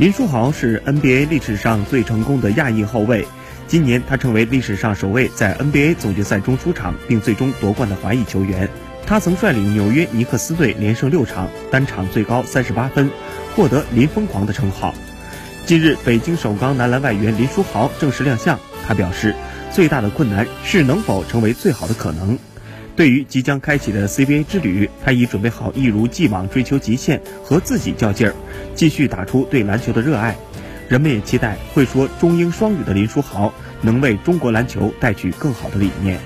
林书豪是 NBA 历史上最成功的亚裔后卫，今年他成为历史上首位在 NBA 总决赛中出场并最终夺冠的华裔球员。他曾率领纽约尼克斯队连胜六场，单场最高三十八分，获得“林疯狂”的称号。近日，北京首钢男篮外援林书豪正式亮相，他表示，最大的困难是能否成为最好的可能。对于即将开启的 CBA 之旅，他已准备好一如既往追求极限，和自己较劲儿，继续打出对篮球的热爱。人们也期待会说中英双语的林书豪能为中国篮球带去更好的理念。